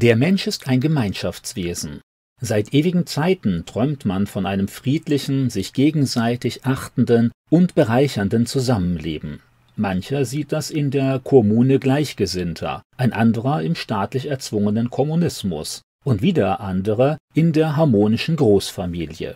Der Mensch ist ein Gemeinschaftswesen. Seit ewigen Zeiten träumt man von einem friedlichen, sich gegenseitig achtenden und bereichernden Zusammenleben. Mancher sieht das in der Kommune Gleichgesinnter, ein anderer im staatlich erzwungenen Kommunismus und wieder andere in der harmonischen Großfamilie.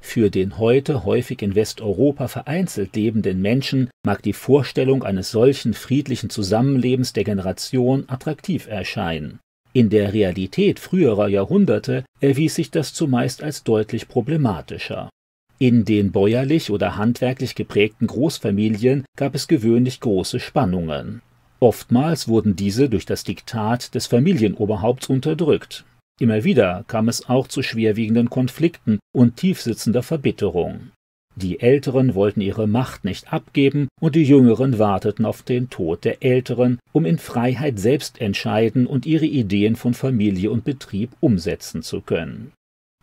Für den heute häufig in Westeuropa vereinzelt lebenden Menschen mag die Vorstellung eines solchen friedlichen Zusammenlebens der Generation attraktiv erscheinen. In der Realität früherer Jahrhunderte erwies sich das zumeist als deutlich problematischer. In den bäuerlich oder handwerklich geprägten Großfamilien gab es gewöhnlich große Spannungen. Oftmals wurden diese durch das Diktat des Familienoberhaupts unterdrückt. Immer wieder kam es auch zu schwerwiegenden Konflikten und tiefsitzender Verbitterung. Die Älteren wollten ihre Macht nicht abgeben und die Jüngeren warteten auf den Tod der Älteren, um in Freiheit selbst entscheiden und ihre Ideen von Familie und Betrieb umsetzen zu können.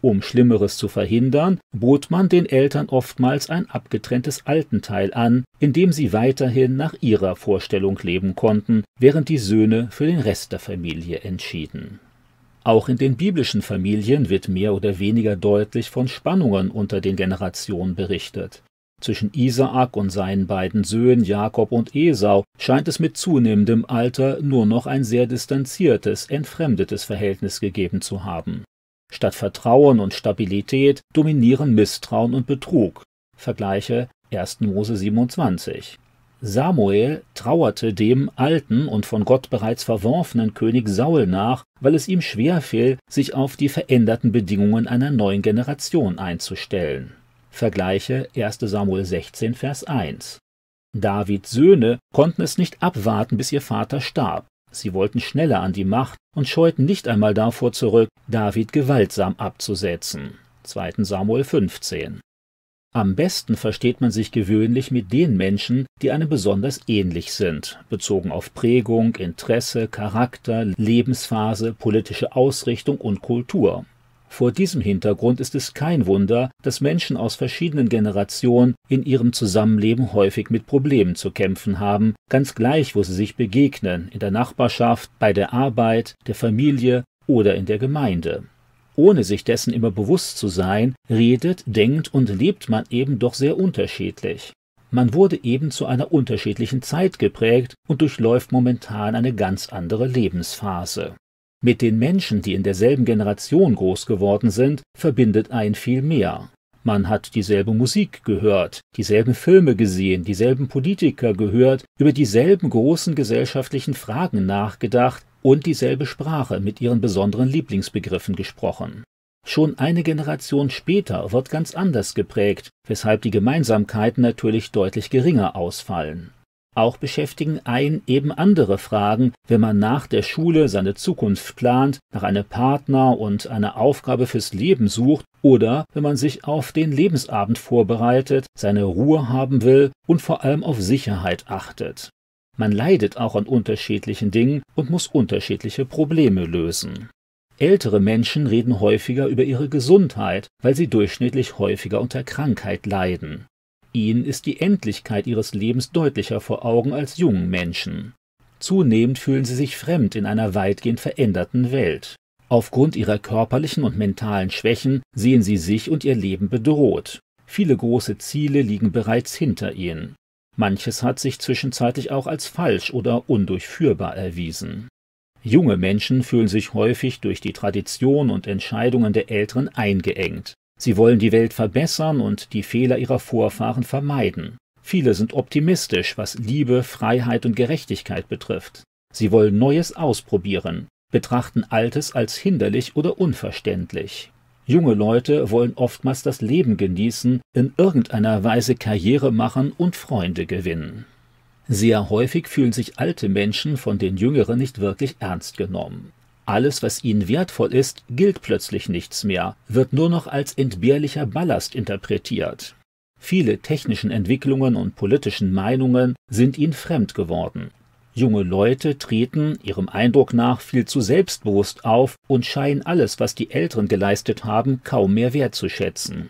Um Schlimmeres zu verhindern, bot man den Eltern oftmals ein abgetrenntes Altenteil an, in dem sie weiterhin nach ihrer Vorstellung leben konnten, während die Söhne für den Rest der Familie entschieden auch in den biblischen Familien wird mehr oder weniger deutlich von Spannungen unter den Generationen berichtet. Zwischen Isaak und seinen beiden Söhnen Jakob und Esau scheint es mit zunehmendem Alter nur noch ein sehr distanziertes, entfremdetes Verhältnis gegeben zu haben. Statt Vertrauen und Stabilität dominieren Misstrauen und Betrug. Vergleiche 1. Mose 27. Samuel trauerte dem alten und von Gott bereits verworfenen König Saul nach, weil es ihm schwer fiel, sich auf die veränderten Bedingungen einer neuen Generation einzustellen. Vergleiche 1. Samuel 16, Vers 1. Davids Söhne konnten es nicht abwarten, bis ihr Vater starb. Sie wollten schneller an die Macht und scheuten nicht einmal davor zurück, David gewaltsam abzusetzen. 2. Samuel 15. Am besten versteht man sich gewöhnlich mit den Menschen, die einem besonders ähnlich sind, bezogen auf Prägung, Interesse, Charakter, Lebensphase, politische Ausrichtung und Kultur. Vor diesem Hintergrund ist es kein Wunder, dass Menschen aus verschiedenen Generationen in ihrem Zusammenleben häufig mit Problemen zu kämpfen haben, ganz gleich, wo sie sich begegnen, in der Nachbarschaft, bei der Arbeit, der Familie oder in der Gemeinde ohne sich dessen immer bewusst zu sein, redet, denkt und lebt man eben doch sehr unterschiedlich. Man wurde eben zu einer unterschiedlichen Zeit geprägt und durchläuft momentan eine ganz andere Lebensphase. Mit den Menschen, die in derselben Generation groß geworden sind, verbindet ein viel mehr. Man hat dieselbe Musik gehört, dieselben Filme gesehen, dieselben Politiker gehört, über dieselben großen gesellschaftlichen Fragen nachgedacht, und dieselbe Sprache mit ihren besonderen Lieblingsbegriffen gesprochen. Schon eine Generation später wird ganz anders geprägt, weshalb die Gemeinsamkeiten natürlich deutlich geringer ausfallen. Auch beschäftigen ein eben andere Fragen, wenn man nach der Schule seine Zukunft plant, nach einem Partner und einer Aufgabe fürs Leben sucht oder wenn man sich auf den Lebensabend vorbereitet, seine Ruhe haben will und vor allem auf Sicherheit achtet. Man leidet auch an unterschiedlichen Dingen und muss unterschiedliche Probleme lösen. Ältere Menschen reden häufiger über ihre Gesundheit, weil sie durchschnittlich häufiger unter Krankheit leiden. Ihnen ist die Endlichkeit ihres Lebens deutlicher vor Augen als jungen Menschen. Zunehmend fühlen sie sich fremd in einer weitgehend veränderten Welt. Aufgrund ihrer körperlichen und mentalen Schwächen sehen sie sich und ihr Leben bedroht. Viele große Ziele liegen bereits hinter ihnen. Manches hat sich zwischenzeitlich auch als falsch oder undurchführbar erwiesen. Junge Menschen fühlen sich häufig durch die Tradition und Entscheidungen der Älteren eingeengt. Sie wollen die Welt verbessern und die Fehler ihrer Vorfahren vermeiden. Viele sind optimistisch, was Liebe, Freiheit und Gerechtigkeit betrifft. Sie wollen Neues ausprobieren, betrachten Altes als hinderlich oder unverständlich. Junge Leute wollen oftmals das Leben genießen, in irgendeiner Weise Karriere machen und Freunde gewinnen. Sehr häufig fühlen sich alte Menschen von den Jüngeren nicht wirklich ernst genommen. Alles, was ihnen wertvoll ist, gilt plötzlich nichts mehr, wird nur noch als entbehrlicher Ballast interpretiert. Viele technischen Entwicklungen und politischen Meinungen sind ihnen fremd geworden. Junge Leute treten, ihrem Eindruck nach, viel zu selbstbewusst auf und scheinen alles, was die Älteren geleistet haben, kaum mehr wertzuschätzen.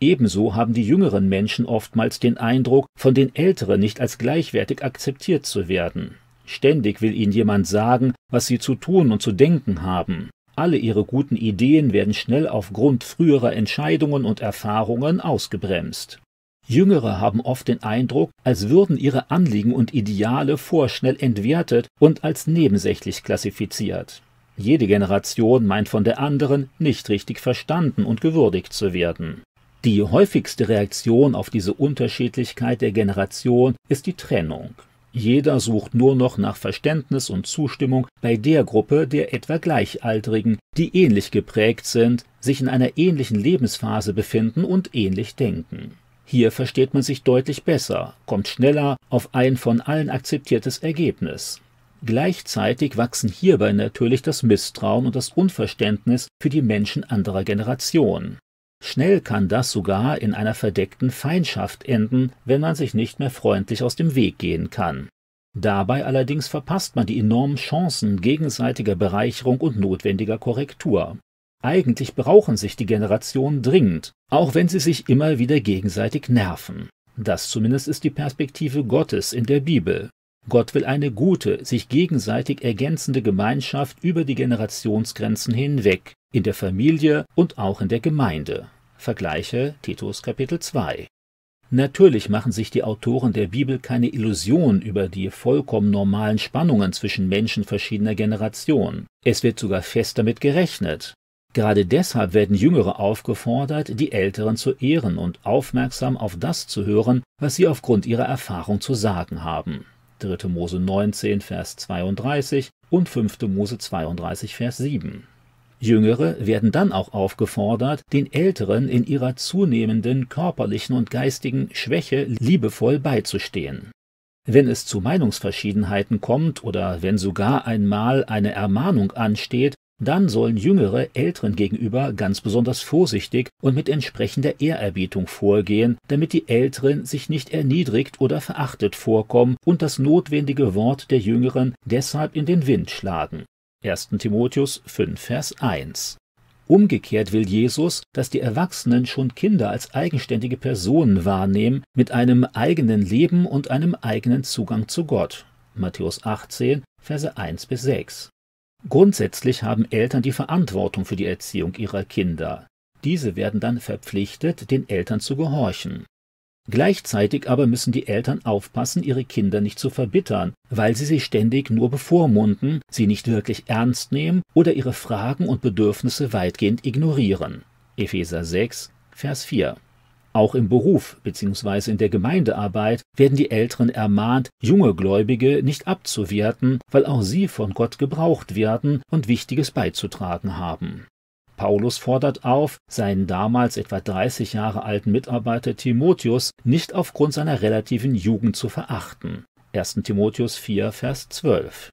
Ebenso haben die jüngeren Menschen oftmals den Eindruck, von den Älteren nicht als gleichwertig akzeptiert zu werden. Ständig will ihnen jemand sagen, was sie zu tun und zu denken haben. Alle ihre guten Ideen werden schnell aufgrund früherer Entscheidungen und Erfahrungen ausgebremst. Jüngere haben oft den Eindruck, als würden ihre Anliegen und Ideale vorschnell entwertet und als nebensächlich klassifiziert. Jede Generation meint von der anderen nicht richtig verstanden und gewürdigt zu werden. Die häufigste Reaktion auf diese Unterschiedlichkeit der Generation ist die Trennung. Jeder sucht nur noch nach Verständnis und Zustimmung bei der Gruppe der etwa Gleichaltrigen, die ähnlich geprägt sind, sich in einer ähnlichen Lebensphase befinden und ähnlich denken. Hier versteht man sich deutlich besser, kommt schneller auf ein von allen akzeptiertes Ergebnis. Gleichzeitig wachsen hierbei natürlich das Misstrauen und das Unverständnis für die Menschen anderer Generationen. Schnell kann das sogar in einer verdeckten Feindschaft enden, wenn man sich nicht mehr freundlich aus dem Weg gehen kann. Dabei allerdings verpasst man die enormen Chancen gegenseitiger Bereicherung und notwendiger Korrektur. Eigentlich brauchen sich die Generationen dringend, auch wenn sie sich immer wieder gegenseitig nerven. Das zumindest ist die Perspektive Gottes in der Bibel. Gott will eine gute, sich gegenseitig ergänzende Gemeinschaft über die Generationsgrenzen hinweg, in der Familie und auch in der Gemeinde. Vergleiche Titus Kapitel 2. Natürlich machen sich die Autoren der Bibel keine Illusion über die vollkommen normalen Spannungen zwischen Menschen verschiedener Generationen. Es wird sogar fest damit gerechnet. Gerade deshalb werden Jüngere aufgefordert, die Älteren zu ehren und aufmerksam auf das zu hören, was sie aufgrund ihrer Erfahrung zu sagen haben. 3. Mose 19, Vers 32 und 5. Mose 32, Vers 7. Jüngere werden dann auch aufgefordert, den Älteren in ihrer zunehmenden körperlichen und geistigen Schwäche liebevoll beizustehen. Wenn es zu Meinungsverschiedenheiten kommt oder wenn sogar einmal eine Ermahnung ansteht, dann sollen Jüngere Älteren gegenüber ganz besonders vorsichtig und mit entsprechender Ehrerbietung vorgehen, damit die Älteren sich nicht erniedrigt oder verachtet vorkommen und das notwendige Wort der Jüngeren deshalb in den Wind schlagen. 1. Timotheus 5, Vers 1. Umgekehrt will Jesus, dass die Erwachsenen schon Kinder als eigenständige Personen wahrnehmen, mit einem eigenen Leben und einem eigenen Zugang zu Gott. Matthäus 18, Verse 1 bis 6. Grundsätzlich haben Eltern die Verantwortung für die Erziehung ihrer Kinder. Diese werden dann verpflichtet, den Eltern zu gehorchen. Gleichzeitig aber müssen die Eltern aufpassen, ihre Kinder nicht zu verbittern, weil sie sie ständig nur bevormunden, sie nicht wirklich ernst nehmen oder ihre Fragen und Bedürfnisse weitgehend ignorieren. Epheser 6, Vers 4. Auch im Beruf bzw. in der Gemeindearbeit werden die Älteren ermahnt, junge Gläubige nicht abzuwerten, weil auch sie von Gott gebraucht werden und Wichtiges beizutragen haben. Paulus fordert auf, seinen damals etwa 30 Jahre alten Mitarbeiter Timotheus nicht aufgrund seiner relativen Jugend zu verachten. 1. Timotheus 4, Vers 12.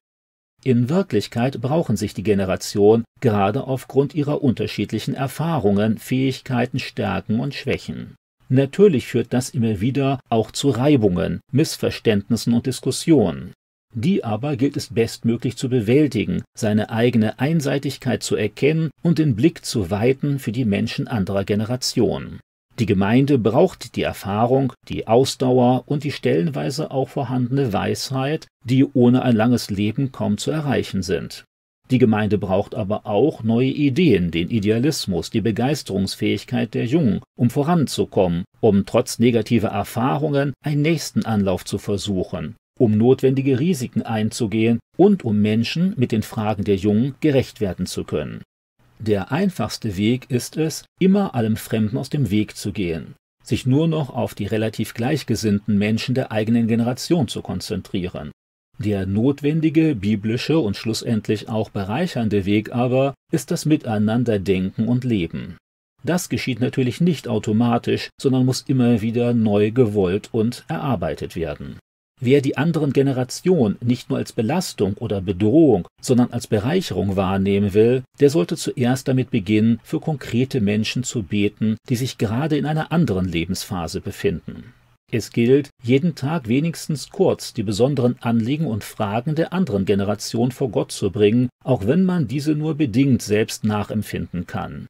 In Wirklichkeit brauchen sich die Generation gerade aufgrund ihrer unterschiedlichen Erfahrungen, Fähigkeiten, Stärken und Schwächen. Natürlich führt das immer wieder auch zu Reibungen, Missverständnissen und Diskussionen. Die aber gilt es bestmöglich zu bewältigen, seine eigene Einseitigkeit zu erkennen und den Blick zu weiten für die Menschen anderer Generationen. Die Gemeinde braucht die Erfahrung, die Ausdauer und die stellenweise auch vorhandene Weisheit, die ohne ein langes Leben kaum zu erreichen sind. Die Gemeinde braucht aber auch neue Ideen, den Idealismus, die Begeisterungsfähigkeit der Jungen, um voranzukommen, um trotz negativer Erfahrungen einen nächsten Anlauf zu versuchen, um notwendige Risiken einzugehen und um Menschen mit den Fragen der Jungen gerecht werden zu können. Der einfachste Weg ist es, immer allem Fremden aus dem Weg zu gehen, sich nur noch auf die relativ gleichgesinnten Menschen der eigenen Generation zu konzentrieren. Der notwendige, biblische und schlussendlich auch bereichernde Weg aber ist das Miteinander denken und leben. Das geschieht natürlich nicht automatisch, sondern muss immer wieder neu gewollt und erarbeitet werden. Wer die anderen Generationen nicht nur als Belastung oder Bedrohung, sondern als Bereicherung wahrnehmen will, der sollte zuerst damit beginnen, für konkrete Menschen zu beten, die sich gerade in einer anderen Lebensphase befinden. Es gilt, jeden Tag wenigstens kurz die besonderen Anliegen und Fragen der anderen Generation vor Gott zu bringen, auch wenn man diese nur bedingt selbst nachempfinden kann.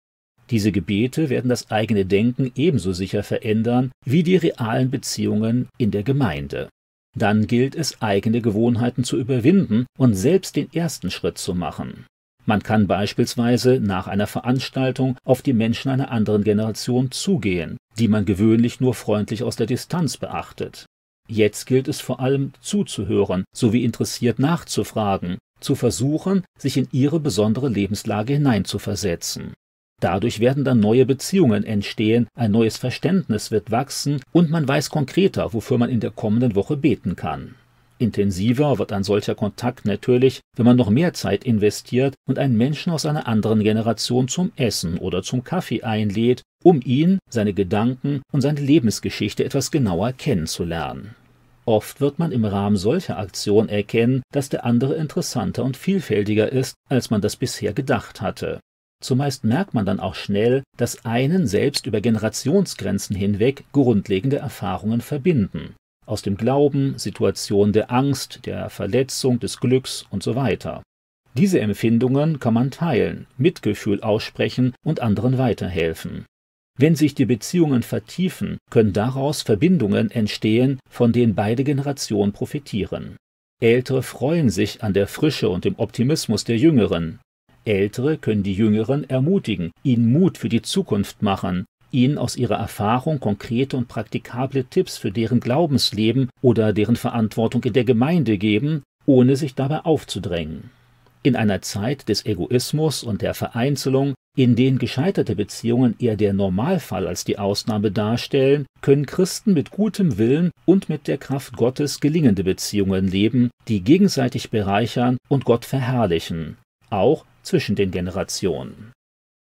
Diese Gebete werden das eigene Denken ebenso sicher verändern wie die realen Beziehungen in der Gemeinde. Dann gilt es, eigene Gewohnheiten zu überwinden und selbst den ersten Schritt zu machen. Man kann beispielsweise nach einer Veranstaltung auf die Menschen einer anderen Generation zugehen, die man gewöhnlich nur freundlich aus der Distanz beachtet. Jetzt gilt es vor allem zuzuhören sowie interessiert nachzufragen, zu versuchen, sich in ihre besondere Lebenslage hineinzuversetzen. Dadurch werden dann neue Beziehungen entstehen, ein neues Verständnis wird wachsen und man weiß konkreter, wofür man in der kommenden Woche beten kann. Intensiver wird ein solcher Kontakt natürlich, wenn man noch mehr Zeit investiert und einen Menschen aus einer anderen Generation zum Essen oder zum Kaffee einlädt, um ihn, seine Gedanken und seine Lebensgeschichte etwas genauer kennenzulernen. Oft wird man im Rahmen solcher Aktionen erkennen, dass der andere interessanter und vielfältiger ist, als man das bisher gedacht hatte. Zumeist merkt man dann auch schnell, dass einen selbst über Generationsgrenzen hinweg grundlegende Erfahrungen verbinden. Aus dem Glauben, Situationen der Angst, der Verletzung, des Glücks und so weiter. Diese Empfindungen kann man teilen, Mitgefühl aussprechen und anderen weiterhelfen. Wenn sich die Beziehungen vertiefen, können daraus Verbindungen entstehen, von denen beide Generationen profitieren. Ältere freuen sich an der Frische und dem Optimismus der Jüngeren, Ältere können die Jüngeren ermutigen, ihnen Mut für die Zukunft machen, ihnen aus ihrer Erfahrung konkrete und praktikable Tipps für deren Glaubensleben oder deren Verantwortung in der Gemeinde geben, ohne sich dabei aufzudrängen. In einer Zeit des Egoismus und der Vereinzelung, in denen gescheiterte Beziehungen eher der Normalfall als die Ausnahme darstellen, können Christen mit gutem Willen und mit der Kraft Gottes gelingende Beziehungen leben, die gegenseitig bereichern und Gott verherrlichen, auch zwischen den Generationen.